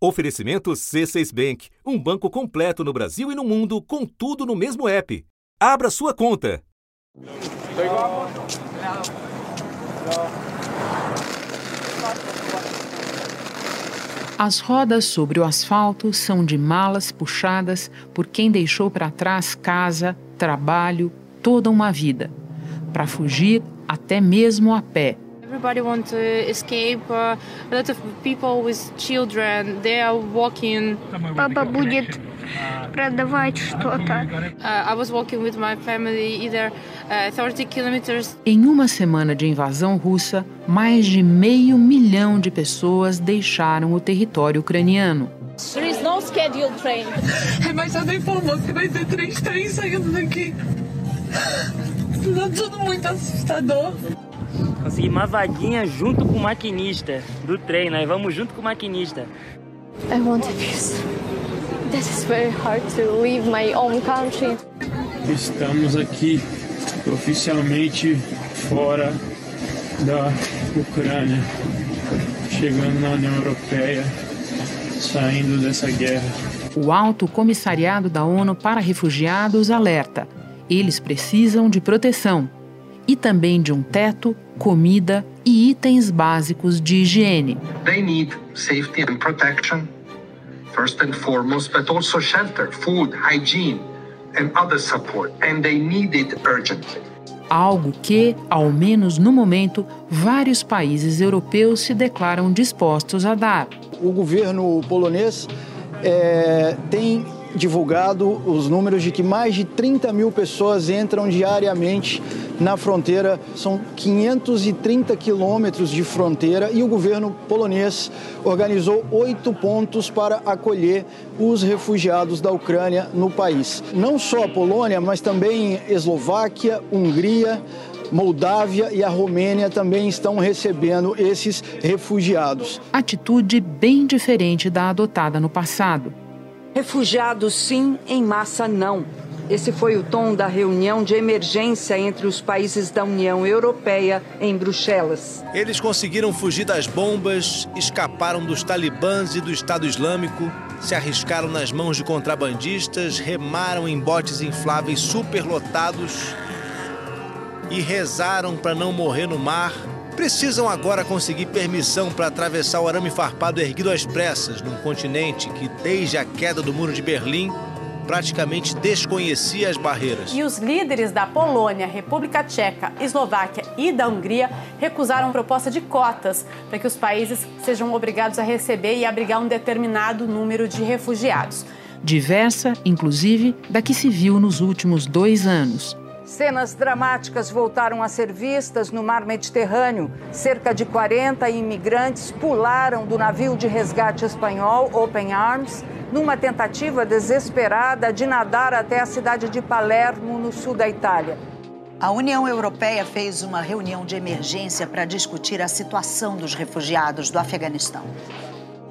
Oferecimento C6 Bank, um banco completo no Brasil e no mundo, com tudo no mesmo app. Abra sua conta. As rodas sobre o asfalto são de malas puxadas por quem deixou para trás casa, trabalho, toda uma vida, para fugir até mesmo a pé Everybody wants to escape. Uh, a lot of people with children, they are walking. Папа будет продавать что-то. Uh, I was walking with my family either uh, 30 kilometers. Em uma semana de invasão russa, mais de meio milhão de pessoas deixaram o território ucraniano. There is no scheduled train. Mas já nem informou que vai ter três trens saindo daqui. Tá tudo muito assustador. Consegui uma vaguinha junto com o maquinista do trem. Nós vamos junto com o maquinista. I want peace. That is very hard to leave my own country. Estamos aqui oficialmente fora da Ucrânia, chegando na União Europeia, saindo dessa guerra. O Alto Comissariado da ONU para Refugiados alerta: eles precisam de proteção e também de um teto, comida e itens básicos de higiene. They need safety and protection, first and foremost, but also shelter, food, hygiene, and other support, and they need it urgently. Algo que, ao menos no momento, vários países europeus se declaram dispostos a dar. O governo polonês é, tem divulgado os números de que mais de 30 mil pessoas entram diariamente na fronteira. São 530 quilômetros de fronteira e o governo polonês organizou oito pontos para acolher os refugiados da Ucrânia no país. Não só a Polônia, mas também Eslováquia, Hungria, Moldávia e a Romênia também estão recebendo esses refugiados. Atitude bem diferente da adotada no passado. Refugiados sim, em massa não. Esse foi o tom da reunião de emergência entre os países da União Europeia em Bruxelas. Eles conseguiram fugir das bombas, escaparam dos talibãs e do Estado Islâmico, se arriscaram nas mãos de contrabandistas, remaram em botes infláveis superlotados e rezaram para não morrer no mar. Precisam agora conseguir permissão para atravessar o arame farpado erguido às pressas num continente que, desde a queda do Muro de Berlim, praticamente desconhecia as barreiras. E os líderes da Polônia, República Tcheca, Eslováquia e da Hungria recusaram proposta de cotas para que os países sejam obrigados a receber e abrigar um determinado número de refugiados. Diversa, inclusive, da que se viu nos últimos dois anos. Cenas dramáticas voltaram a ser vistas no mar Mediterrâneo. Cerca de 40 imigrantes pularam do navio de resgate espanhol Open Arms numa tentativa desesperada de nadar até a cidade de Palermo, no sul da Itália. A União Europeia fez uma reunião de emergência para discutir a situação dos refugiados do Afeganistão.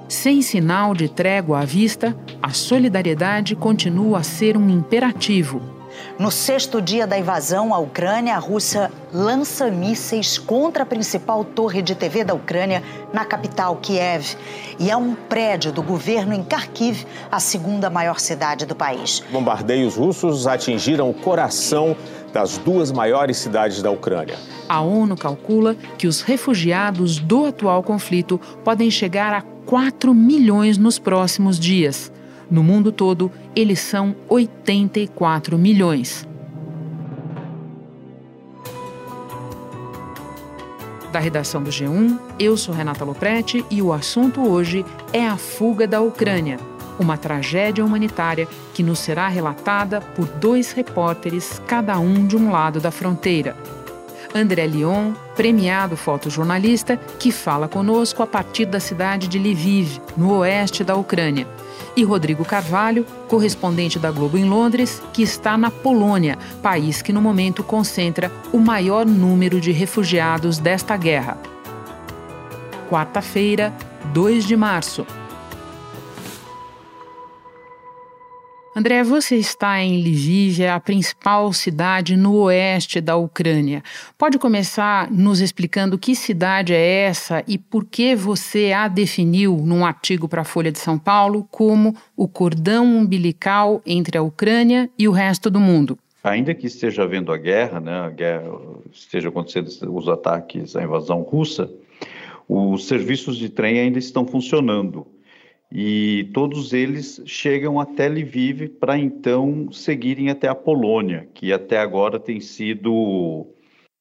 Sem sinal de trégua à vista, a solidariedade continua a ser um imperativo no sexto dia da invasão à Ucrânia, a Rússia lança mísseis contra a principal torre de TV da Ucrânia na capital Kiev. E é um prédio do governo em Kharkiv, a segunda maior cidade do país. Bombardeios russos atingiram o coração das duas maiores cidades da Ucrânia. A ONU calcula que os refugiados do atual conflito podem chegar a 4 milhões nos próximos dias. No mundo todo, eles são 84 milhões. Da redação do G1, eu sou Renata Loprete e o assunto hoje é a fuga da Ucrânia, uma tragédia humanitária que nos será relatada por dois repórteres, cada um de um lado da fronteira. André Lyon, premiado fotojornalista, que fala conosco a partir da cidade de Lviv, no oeste da Ucrânia e Rodrigo Carvalho, correspondente da Globo em Londres, que está na Polônia, país que no momento concentra o maior número de refugiados desta guerra. Quarta-feira, 2 de março. André, você está em Lviv, a principal cidade no oeste da Ucrânia. Pode começar nos explicando que cidade é essa e por que você a definiu num artigo para a Folha de São Paulo como o cordão umbilical entre a Ucrânia e o resto do mundo? Ainda que esteja havendo a guerra, né, a guerra esteja acontecendo os ataques, a invasão russa, os serviços de trem ainda estão funcionando e todos eles chegam até Lviv para então seguirem até a Polônia, que até agora tem sido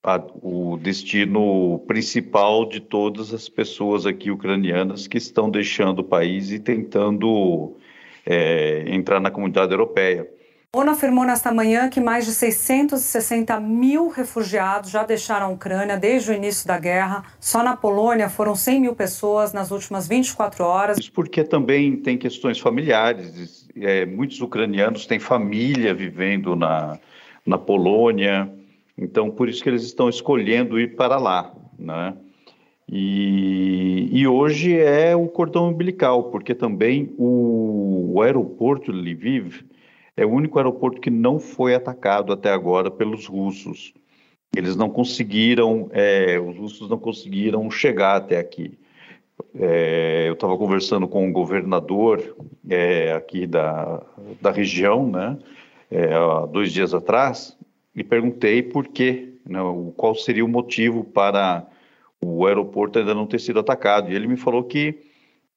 a, o destino principal de todas as pessoas aqui ucranianas que estão deixando o país e tentando é, entrar na comunidade europeia. ONU afirmou nesta manhã que mais de 660 mil refugiados já deixaram a Ucrânia desde o início da guerra. Só na Polônia foram 100 mil pessoas nas últimas 24 horas. Isso porque também tem questões familiares. É, muitos ucranianos têm família vivendo na, na Polônia, então por isso que eles estão escolhendo ir para lá, né? E, e hoje é o cordão umbilical, porque também o, o aeroporto de Lviv é o único aeroporto que não foi atacado até agora pelos russos. Eles não conseguiram, é, os russos não conseguiram chegar até aqui. É, eu estava conversando com o um governador é, aqui da, da região, né, é, há dois dias atrás, e perguntei por quê, né, qual seria o motivo para o aeroporto ainda não ter sido atacado. E ele me falou que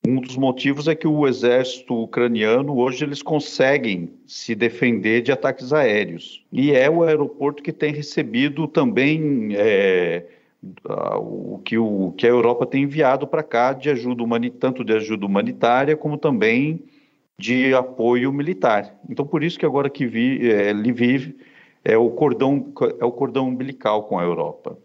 um dos motivos é que o exército ucraniano hoje eles conseguem se defender de ataques aéreos e é o aeroporto que tem recebido também é, o, que o que a Europa tem enviado para cá de ajuda tanto de ajuda humanitária como também de apoio militar. Então por isso que agora que vi, é, Lviv é o cordão é o cordão umbilical com a Europa.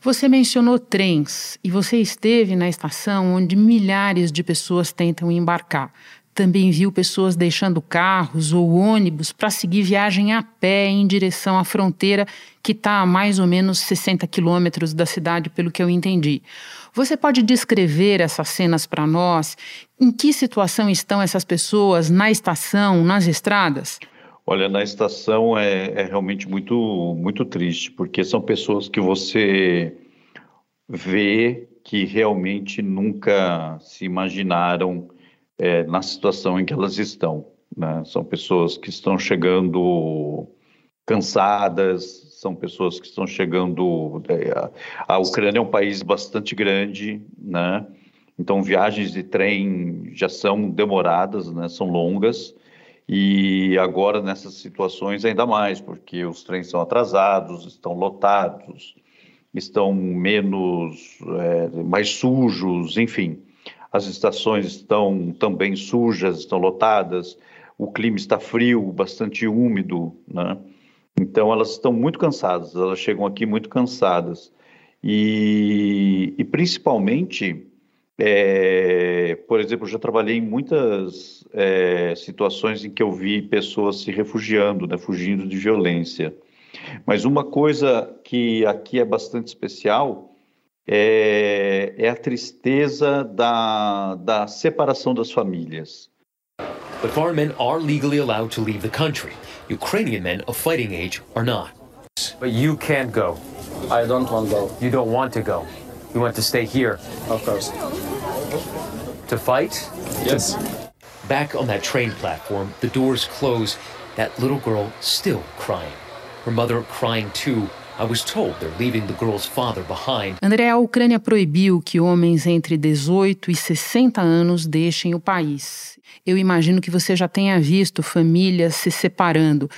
Você mencionou trens e você esteve na estação onde milhares de pessoas tentam embarcar. Também viu pessoas deixando carros ou ônibus para seguir viagem a pé em direção à fronteira, que está a mais ou menos 60 quilômetros da cidade, pelo que eu entendi. Você pode descrever essas cenas para nós? Em que situação estão essas pessoas na estação, nas estradas? Olha, na estação é, é, realmente muito, muito triste, porque são pessoas que você vê que realmente nunca se imaginaram é, na situação em que elas estão. Né? São pessoas que estão chegando cansadas, são pessoas que estão chegando. É, a Ucrânia é um país bastante grande, né? Então viagens de trem já são demoradas, né? São longas e agora, nessas situações, ainda mais, porque os trens são atrasados, estão lotados, estão menos, é, mais sujos, enfim. As estações estão também sujas, estão lotadas, o clima está frio, bastante úmido, né? Então, elas estão muito cansadas, elas chegam aqui muito cansadas. E, e principalmente, é, por exemplo, eu já trabalhei em muitas é, situações em que eu vi pessoas se refugiando, né, fugindo de violência. Mas uma coisa que aqui é bastante especial é, é a tristeza da, da separação das famílias. But foreign men are legally allowed to leave the country. Ukrainian men of fighting age are not. But you can't go. I don't want to go. You don't want to go. You want to stay here. Of course. To fight? Yes. Back on that train platform, the doors close. That little girl still crying. Her mother crying too. I was told they're leaving the girl's father behind. André, a Ucrânia proibiu que homens entre 18 e 60 anos deixem o país. Eu imagino que você já tenha visto famílias se separando.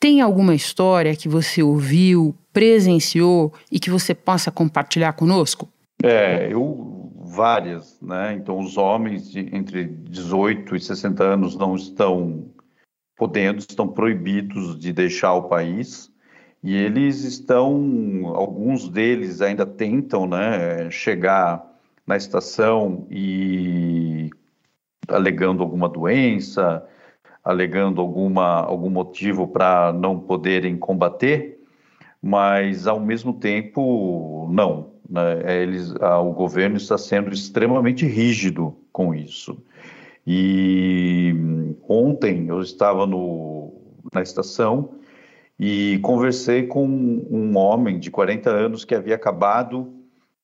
Tem alguma história que você ouviu, presenciou e que você possa compartilhar conosco? É, eu várias, né? Então os homens de, entre 18 e 60 anos não estão podendo, estão proibidos de deixar o país e eles estão, alguns deles ainda tentam, né, chegar na estação e alegando alguma doença, alegando alguma algum motivo para não poderem combater, mas ao mesmo tempo não, né, é, eles, o governo está sendo extremamente rígido com isso. E ontem eu estava no, na estação e conversei com um homem de 40 anos que havia acabado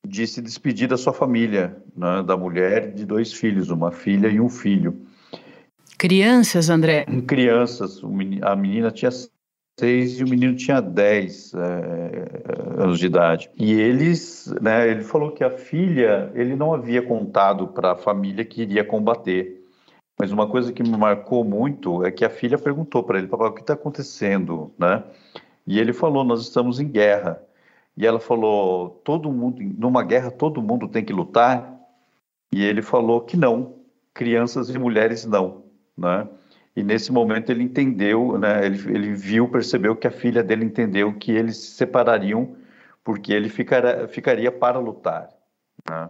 de se despedir da sua família, né, da mulher de dois filhos, uma filha e um filho. Crianças, André? Crianças. A menina tinha seis e o menino tinha dez é, anos de idade. E eles, né, ele falou que a filha, ele não havia contado para a família que iria combater. Mas uma coisa que me marcou muito é que a filha perguntou para ele, papai, o que está acontecendo, né? E ele falou, nós estamos em guerra. E ela falou, todo mundo, numa guerra todo mundo tem que lutar. E ele falou que não, crianças e mulheres não, né? E nesse momento ele entendeu, né? Ele, ele viu, percebeu que a filha dele entendeu que eles se separariam porque ele ficara, ficaria para lutar, né?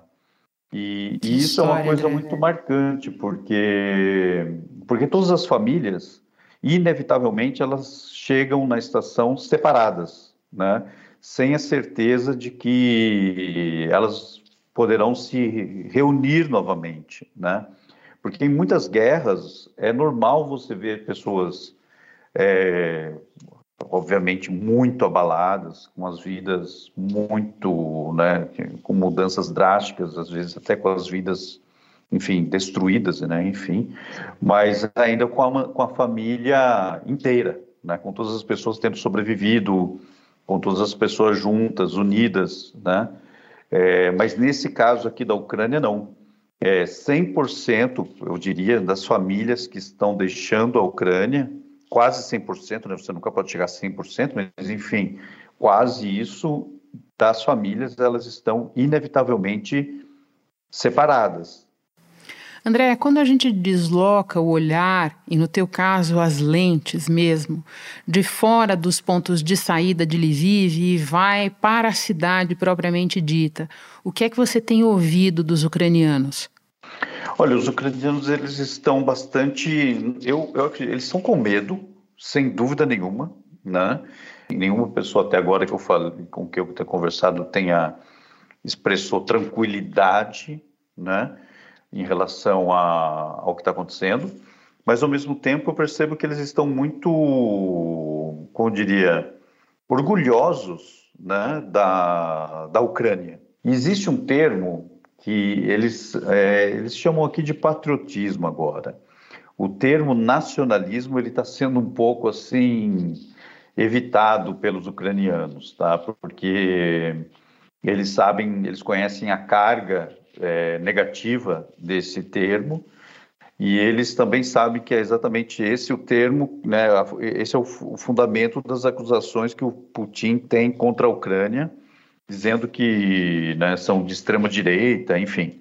E, e isso é uma coisa muito marcante, porque, porque todas as famílias, inevitavelmente, elas chegam na estação separadas, né? sem a certeza de que elas poderão se reunir novamente. Né? Porque em muitas guerras é normal você ver pessoas é, obviamente muito abaladas, com as vidas muito, né, com mudanças drásticas, às vezes até com as vidas, enfim, destruídas, né, enfim, mas ainda com a, com a família inteira, né, com todas as pessoas tendo sobrevivido, com todas as pessoas juntas, unidas, né, é, mas nesse caso aqui da Ucrânia, não. É 100%, eu diria, das famílias que estão deixando a Ucrânia, quase 100%, né? você nunca pode chegar a 100%, mas enfim, quase isso das famílias, elas estão inevitavelmente separadas. André, quando a gente desloca o olhar, e no teu caso as lentes mesmo, de fora dos pontos de saída de Lviv e vai para a cidade propriamente dita, o que é que você tem ouvido dos ucranianos? Olha, os ucranianos eles estão bastante, eu, eu eles estão com medo, sem dúvida nenhuma, né? Nenhuma pessoa até agora que eu falei, com que eu tenho conversado tenha expressou tranquilidade, né? Em relação a, ao que está acontecendo, mas ao mesmo tempo eu percebo que eles estão muito, como eu diria, orgulhosos, né? Da da Ucrânia. Existe um termo que eles, é, eles chamam aqui de patriotismo agora. O termo nacionalismo ele está sendo um pouco assim evitado pelos ucranianos, tá? Porque eles sabem, eles conhecem a carga é, negativa desse termo e eles também sabem que é exatamente esse o termo, né? Esse é o fundamento das acusações que o Putin tem contra a Ucrânia dizendo que né, são de extrema direita, enfim.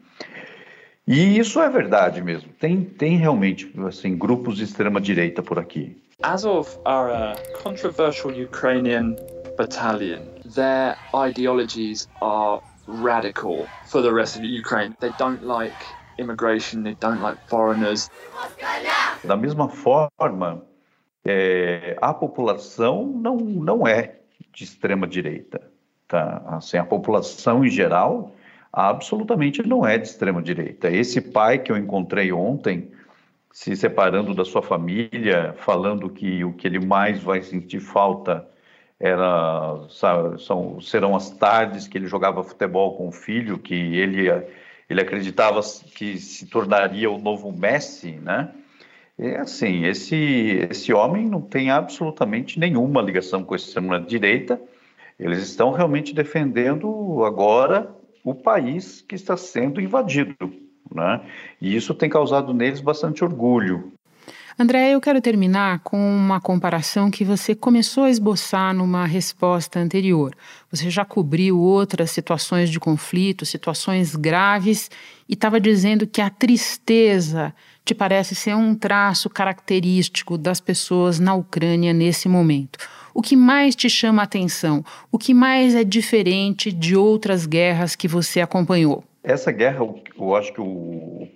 E isso é verdade mesmo. Tem, tem realmente assim grupos de extrema direita por aqui. Azov are a controversial Ukrainian battalion. Their ideologies are radical for the rest of Ukraine. They don't like immigration, they don't like foreigners. Da mesma forma, é, a população não, não é de extrema direita. Tá? Assim, a população em geral absolutamente não é de extrema direita. Esse pai que eu encontrei ontem, se separando da sua família, falando que o que ele mais vai sentir falta era são, serão as tardes que ele jogava futebol com o filho, que ele ele acreditava que se tornaria o novo Messi, né? É assim, esse esse homem não tem absolutamente nenhuma ligação com a extrema direita eles estão realmente defendendo agora o país que está sendo invadido, né? E isso tem causado neles bastante orgulho. André, eu quero terminar com uma comparação que você começou a esboçar numa resposta anterior. Você já cobriu outras situações de conflito, situações graves, e estava dizendo que a tristeza te parece ser um traço característico das pessoas na Ucrânia nesse momento. O que mais te chama a atenção? O que mais é diferente de outras guerras que você acompanhou? Essa guerra, eu acho que o,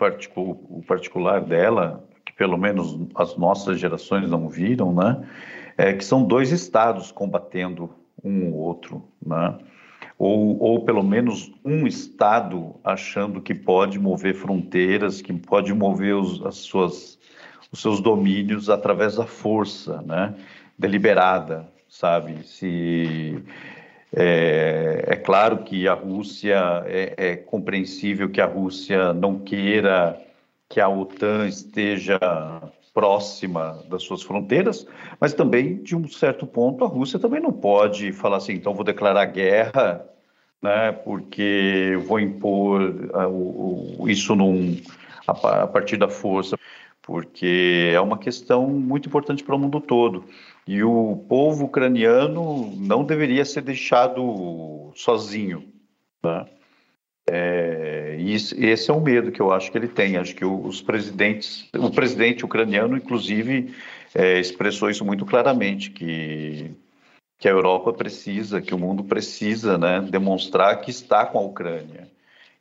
particular dela, que pelo menos as nossas gerações não viram, né? É que são dois estados combatendo um ou outro, né? ou, ou pelo menos um Estado achando que pode mover fronteiras, que pode mover os, as suas, os seus domínios através da força, né? Deliberada, sabe? Se é, é, claro que a Rússia é, é, compreensível que a Rússia não queira que a OTAN esteja próxima das suas fronteiras, mas também de um certo ponto a Rússia também não pode falar assim, então vou declarar guerra, né? Porque vou impor uh, isso num, a, a partir da força, porque é uma questão muito importante para o mundo todo. E o povo ucraniano não deveria ser deixado sozinho. Né? É, esse é o medo que eu acho que ele tem. Acho que os presidentes, o presidente ucraniano, inclusive, é, expressou isso muito claramente, que, que a Europa precisa, que o mundo precisa né, demonstrar que está com a Ucrânia.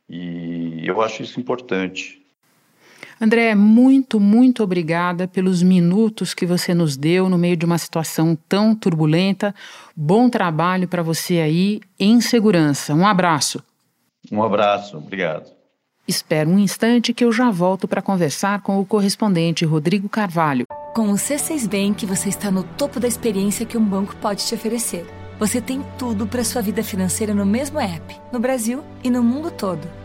E eu acho isso importante. André, muito, muito obrigada pelos minutos que você nos deu no meio de uma situação tão turbulenta. Bom trabalho para você aí em segurança. Um abraço. Um abraço, obrigado. Espero um instante que eu já volto para conversar com o correspondente Rodrigo Carvalho. Com o C6 Bank, você está no topo da experiência que um banco pode te oferecer. Você tem tudo para sua vida financeira no mesmo app, no Brasil e no mundo todo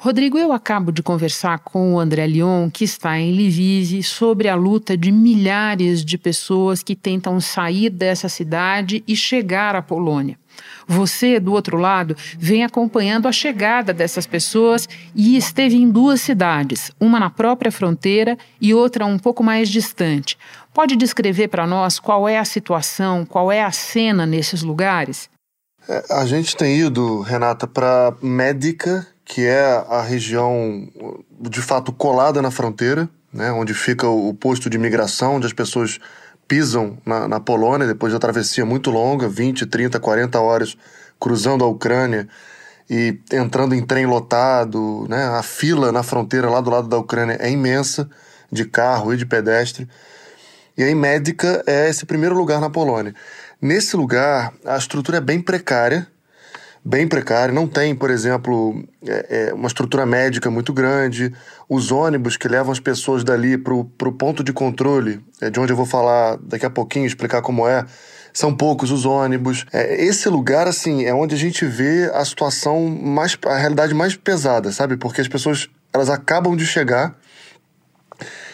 Rodrigo, eu acabo de conversar com o André Lyon, que está em Lviv, sobre a luta de milhares de pessoas que tentam sair dessa cidade e chegar à Polônia. Você, do outro lado, vem acompanhando a chegada dessas pessoas e esteve em duas cidades, uma na própria fronteira e outra um pouco mais distante. Pode descrever para nós qual é a situação, qual é a cena nesses lugares? É, a gente tem ido, Renata, para Médica que é a região de fato colada na fronteira, né, onde fica o posto de imigração, onde as pessoas pisam na, na Polônia depois da travessia muito longa 20, 30, 40 horas cruzando a Ucrânia e entrando em trem lotado. Né, a fila na fronteira lá do lado da Ucrânia é imensa, de carro e de pedestre. E aí, Médica é esse primeiro lugar na Polônia. Nesse lugar, a estrutura é bem precária, bem precário. Não tem, por exemplo, é, é, uma estrutura médica muito grande. Os ônibus que levam as pessoas dali para o ponto de controle, é, de onde eu vou falar daqui a pouquinho, explicar como é, são poucos os ônibus. É, esse lugar, assim, é onde a gente vê a situação mais. a realidade mais pesada, sabe? Porque as pessoas elas acabam de chegar.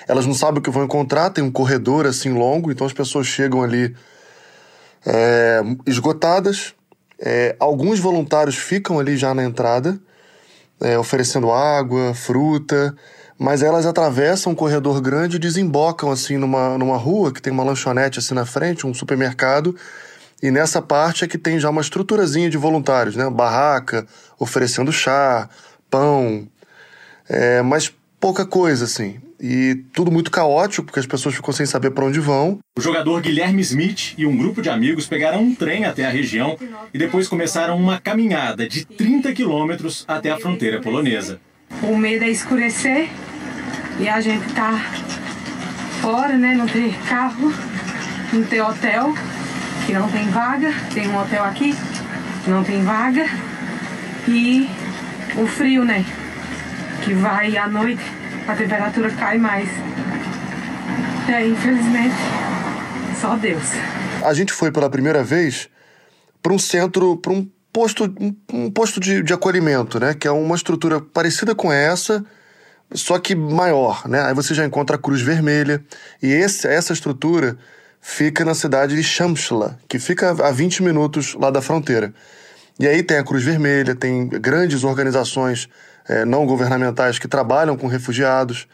Elas não sabem o que vão encontrar, tem um corredor assim longo, então as pessoas chegam ali é, esgotadas, é, alguns voluntários ficam ali já na entrada, é, oferecendo água, fruta, mas elas atravessam um corredor grande e desembocam assim numa, numa rua que tem uma lanchonete assim na frente, um supermercado, e nessa parte é que tem já uma estruturazinha de voluntários, né? Barraca, oferecendo chá, pão, é, mas pouca coisa assim e tudo muito caótico, porque as pessoas ficam sem saber para onde vão. O jogador Guilherme Smith e um grupo de amigos pegaram um trem até a região e depois começaram uma caminhada de 30 quilômetros até a fronteira polonesa. O medo é escurecer e a gente tá fora, né? Não tem carro, não tem hotel, que não tem vaga. Tem um hotel aqui, não tem vaga. E o frio, né? Que vai à noite a temperatura cai mais. É, infelizmente, só Deus. A gente foi pela primeira vez para um centro, para um posto, um posto de, de acolhimento, né? Que é uma estrutura parecida com essa, só que maior, né? Aí você já encontra a Cruz Vermelha. E esse, essa estrutura fica na cidade de Shamshla, que fica a 20 minutos lá da fronteira. E aí tem a Cruz Vermelha, tem grandes organizações é, não governamentais que trabalham com refugiados.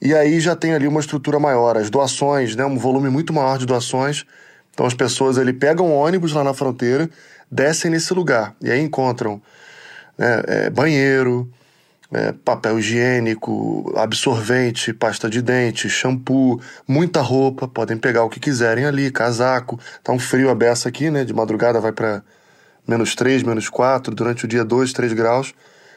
E aí já tem ali uma estrutura maior, as doações, né, um volume muito maior de doações. Então as pessoas ali pegam ônibus lá na fronteira, descem nesse lugar e aí encontram né, é, banheiro, é, papel higiênico, absorvente, pasta de dente, shampoo, muita roupa, podem pegar o que quiserem ali, casaco. Tá um frio a beça aqui, né? De madrugada vai para menos 3, menos 4, durante o dia 2, 3 graus.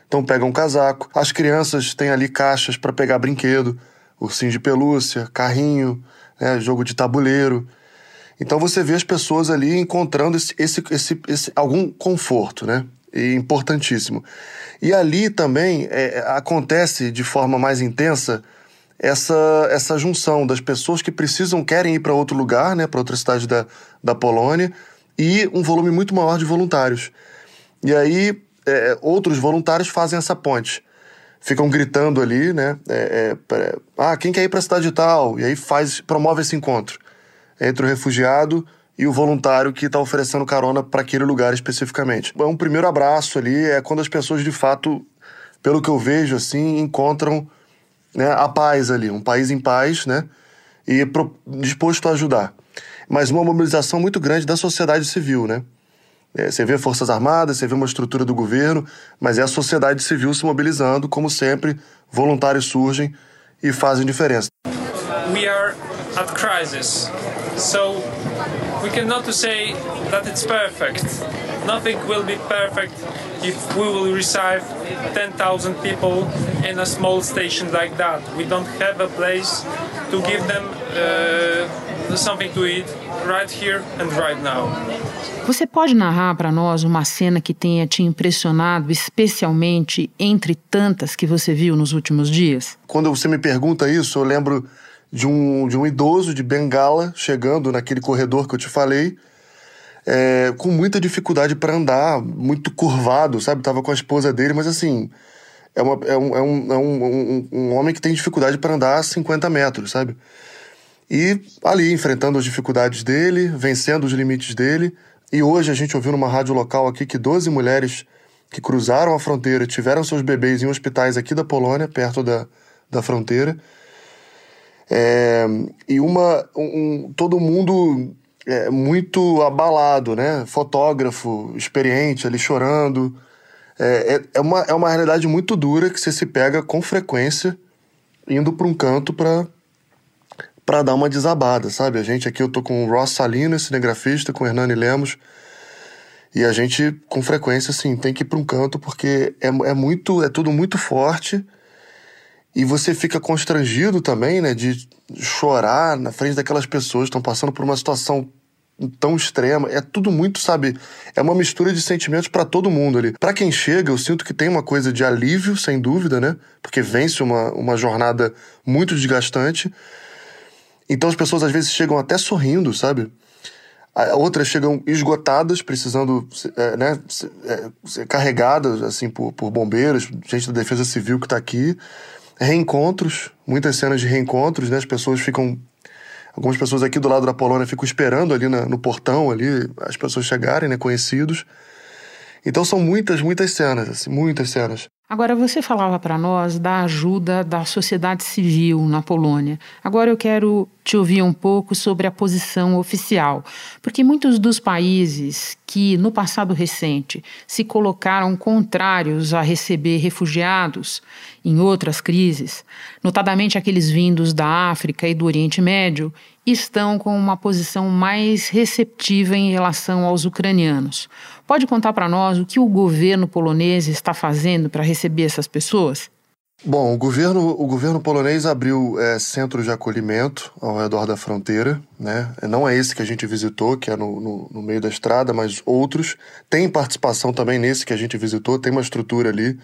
Então pegam um casaco. As crianças têm ali caixas para pegar brinquedo, ursinho de pelúcia, carrinho, né? jogo de tabuleiro. Então você vê as pessoas ali encontrando esse, esse, esse, esse algum conforto, né? E importantíssimo. E ali também é, acontece de forma mais intensa essa, essa junção das pessoas que precisam, querem ir para outro lugar, né, para outra cidade da, da Polônia, e um volume muito maior de voluntários. E aí é, outros voluntários fazem essa ponte. Ficam gritando ali, né? É, é, ah, quem quer ir para a cidade tal? E aí faz, promove esse encontro entre o refugiado e o voluntário que está oferecendo carona para aquele lugar especificamente. É um primeiro abraço ali, é quando as pessoas de fato, pelo que eu vejo assim, encontram né, a paz ali, um país em paz, né? E pro, disposto a ajudar. Mas uma mobilização muito grande da sociedade civil, né? É, você vê Forças Armadas, você vê uma estrutura do governo, mas é a sociedade civil se mobilizando, como sempre, voluntários surgem e fazem diferença. We are at crisis. So we cannot say that it's perfect. Nothing will be perfect if we will receive 10,000 people in a small station like that. We don't have a place to give them uh, something to eat right here and right now. Você pode narrar para nós uma cena que tenha te impressionado, especialmente entre tantas que você viu nos últimos dias? Quando você me pergunta isso, eu lembro de um, de um idoso de bengala chegando naquele corredor que eu te falei, é, com muita dificuldade para andar, muito curvado, sabe? Tava com a esposa dele, mas assim, é, uma, é, um, é, um, é um, um, um homem que tem dificuldade para andar 50 metros, sabe? E ali, enfrentando as dificuldades dele, vencendo os limites dele. E hoje a gente ouviu numa rádio local aqui que 12 mulheres que cruzaram a fronteira tiveram seus bebês em hospitais aqui da Polônia, perto da, da fronteira. É, e uma, um, todo mundo é, muito abalado, né? Fotógrafo, experiente, ali chorando. É, é, é, uma, é uma realidade muito dura que você se pega com frequência indo para um canto para para dar uma desabada, sabe? A gente aqui, eu tô com o Ross Salinas, cinegrafista, com o Hernani Lemos, e a gente, com frequência, assim, tem que ir para um canto porque é, é muito, é tudo muito forte e você fica constrangido também, né, de chorar na frente daquelas pessoas que estão passando por uma situação tão extrema. É tudo muito, sabe? É uma mistura de sentimentos para todo mundo ali. Para quem chega, eu sinto que tem uma coisa de alívio, sem dúvida, né? Porque vence uma, uma jornada muito desgastante. Então as pessoas às vezes chegam até sorrindo, sabe? Outras chegam esgotadas, precisando é, né, ser, é, ser carregadas assim por, por bombeiros, gente da Defesa Civil que está aqui reencontros, muitas cenas de reencontros, né? As pessoas ficam. Algumas pessoas aqui do lado da Polônia ficam esperando ali na, no portão, ali, as pessoas chegarem, né? Conhecidos. Então são muitas, muitas cenas, assim, muitas cenas. Agora, você falava para nós da ajuda da sociedade civil na Polônia. Agora eu quero te ouvir um pouco sobre a posição oficial, porque muitos dos países que no passado recente se colocaram contrários a receber refugiados em outras crises, notadamente aqueles vindos da África e do Oriente Médio, estão com uma posição mais receptiva em relação aos ucranianos. Pode contar para nós o que o governo polonês está fazendo para receber essas pessoas? Bom, o governo, o governo polonês abriu é, centros de acolhimento ao redor da fronteira, né? Não é esse que a gente visitou, que é no, no, no meio da estrada, mas outros. Tem participação também nesse que a gente visitou, tem uma estrutura ali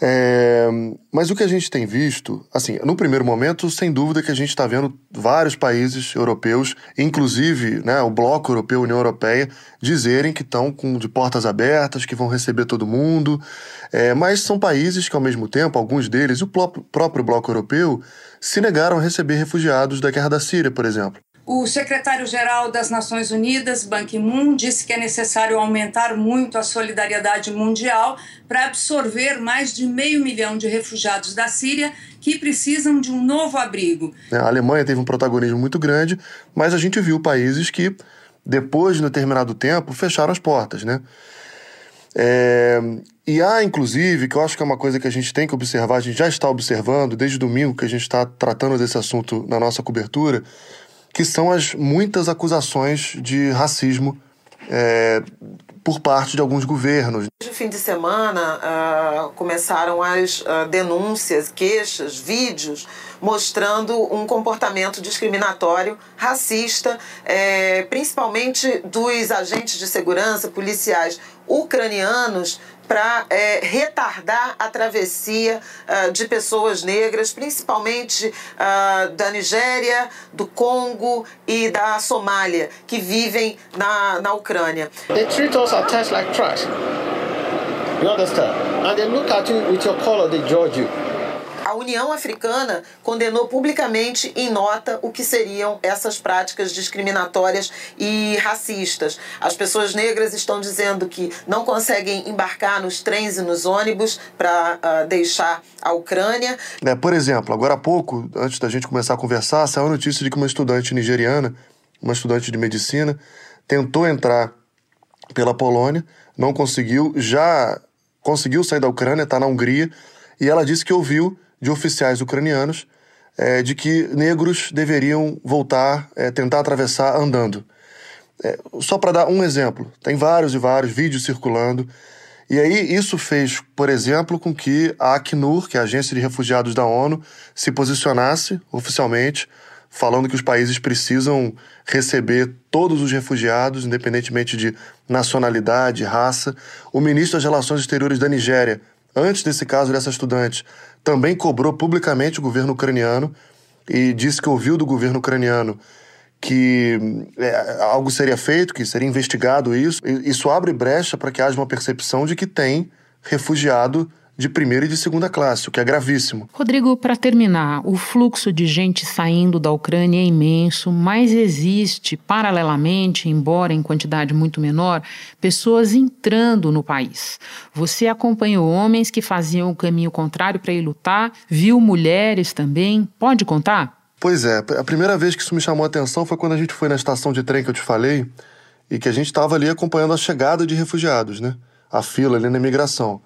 é, mas o que a gente tem visto, assim, no primeiro momento, sem dúvida que a gente está vendo vários países europeus, inclusive né, o Bloco Europeu, União Europeia, dizerem que estão de portas abertas, que vão receber todo mundo. É, mas são países que, ao mesmo tempo, alguns deles, o próprio Bloco Europeu, se negaram a receber refugiados da guerra da Síria, por exemplo. O secretário-geral das Nações Unidas, Ban Ki-moon, disse que é necessário aumentar muito a solidariedade mundial para absorver mais de meio milhão de refugiados da Síria que precisam de um novo abrigo. A Alemanha teve um protagonismo muito grande, mas a gente viu países que, depois de determinado tempo, fecharam as portas, né? É, e há, inclusive, que eu acho que é uma coisa que a gente tem que observar, a gente já está observando desde domingo que a gente está tratando desse assunto na nossa cobertura, que são as muitas acusações de racismo é, por parte de alguns governos. No fim de semana uh, começaram as uh, denúncias, queixas, vídeos mostrando um comportamento discriminatório, racista, é, principalmente dos agentes de segurança, policiais ucranianos para é, retardar a travessia uh, de pessoas negras, principalmente uh, da Nigéria, do Congo e da Somália, que vivem na, na Ucrânia. They treat us as like trash. You understand? And they look at you with your color, they judge you União Africana condenou publicamente em nota o que seriam essas práticas discriminatórias e racistas. As pessoas negras estão dizendo que não conseguem embarcar nos trens e nos ônibus para uh, ah, deixar a Ucrânia. É, por exemplo, agora há pouco, antes da gente começar a conversar, saiu a notícia de que uma estudante nigeriana, uma estudante de medicina, tentou entrar pela Polônia, não conseguiu, já conseguiu sair da Ucrânia, está na Hungria, e ela disse que ouviu de oficiais ucranianos é, de que negros deveriam voltar, é, tentar atravessar andando. É, só para dar um exemplo, tem vários e vários vídeos circulando. E aí isso fez, por exemplo, com que a Acnur, que é a Agência de Refugiados da ONU, se posicionasse oficialmente, falando que os países precisam receber todos os refugiados, independentemente de nacionalidade, raça. O ministro das Relações Exteriores da Nigéria, antes desse caso dessa estudante, também cobrou publicamente o governo ucraniano e disse que ouviu do governo ucraniano que é, algo seria feito, que seria investigado isso. Isso abre brecha para que haja uma percepção de que tem refugiado de primeira e de segunda classe, o que é gravíssimo. Rodrigo, para terminar, o fluxo de gente saindo da Ucrânia é imenso, mas existe, paralelamente, embora em quantidade muito menor, pessoas entrando no país. Você acompanhou homens que faziam o caminho contrário para ir lutar, viu mulheres também. Pode contar? Pois é, a primeira vez que isso me chamou a atenção foi quando a gente foi na estação de trem que eu te falei e que a gente estava ali acompanhando a chegada de refugiados, né? A fila ali na imigração.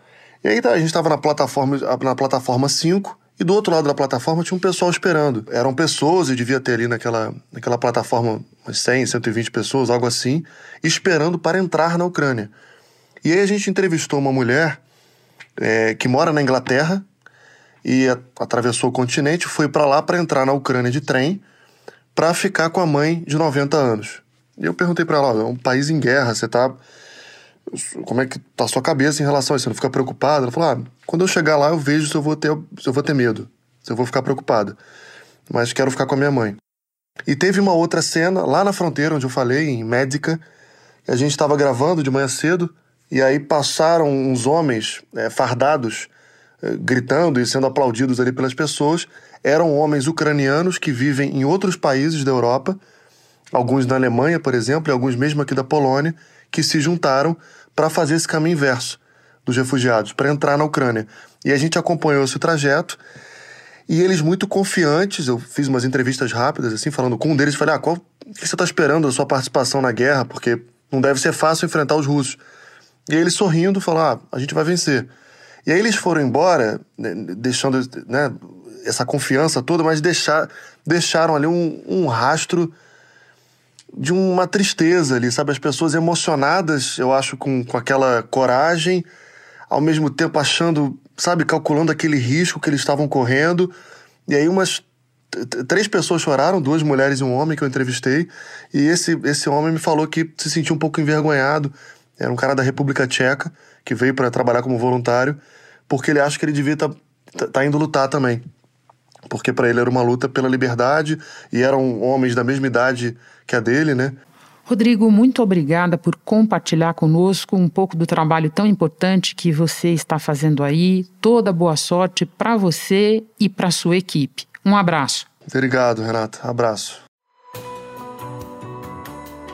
E aí tá, a gente estava na plataforma, na plataforma 5 e do outro lado da plataforma tinha um pessoal esperando. Eram pessoas, e devia ter ali naquela, naquela plataforma umas 100, 120 pessoas, algo assim, esperando para entrar na Ucrânia. E aí a gente entrevistou uma mulher é, que mora na Inglaterra e a, atravessou o continente, foi para lá para entrar na Ucrânia de trem para ficar com a mãe de 90 anos. E eu perguntei para ela: é um país em guerra, você tá como é que tá a sua cabeça em relação a isso? Você não fica preocupada? Ela falou: ah, quando eu chegar lá eu vejo se eu vou ter, se eu vou ter medo, se eu vou ficar preocupada. Mas quero ficar com a minha mãe. E teve uma outra cena lá na fronteira, onde eu falei, em Médica, a gente estava gravando de manhã cedo, e aí passaram uns homens é, fardados, é, gritando e sendo aplaudidos ali pelas pessoas. Eram homens ucranianos que vivem em outros países da Europa, alguns na Alemanha, por exemplo, e alguns mesmo aqui da Polônia, que se juntaram para fazer esse caminho inverso dos refugiados, para entrar na Ucrânia. E a gente acompanhou esse trajeto e eles muito confiantes, eu fiz umas entrevistas rápidas, assim, falando com um deles, falei, ah, qual que você está esperando da sua participação na guerra? Porque não deve ser fácil enfrentar os russos. E ele sorrindo falou, ah, a gente vai vencer. E aí eles foram embora, né, deixando né, essa confiança toda, mas deixar, deixaram ali um, um rastro de uma tristeza ali, sabe? As pessoas emocionadas, eu acho, com, com aquela coragem, ao mesmo tempo achando, sabe, calculando aquele risco que eles estavam correndo. E aí umas três pessoas choraram, duas mulheres e um homem que eu entrevistei, e esse, esse homem me falou que se sentiu um pouco envergonhado. Era um cara da República Tcheca que veio para trabalhar como voluntário, porque ele acha que ele devia estar tá, tá indo lutar também porque para ele era uma luta pela liberdade e eram homens da mesma idade que a dele, né? Rodrigo, muito obrigada por compartilhar conosco um pouco do trabalho tão importante que você está fazendo aí. Toda boa sorte para você e para sua equipe. Um abraço. Obrigado, Renata. Abraço.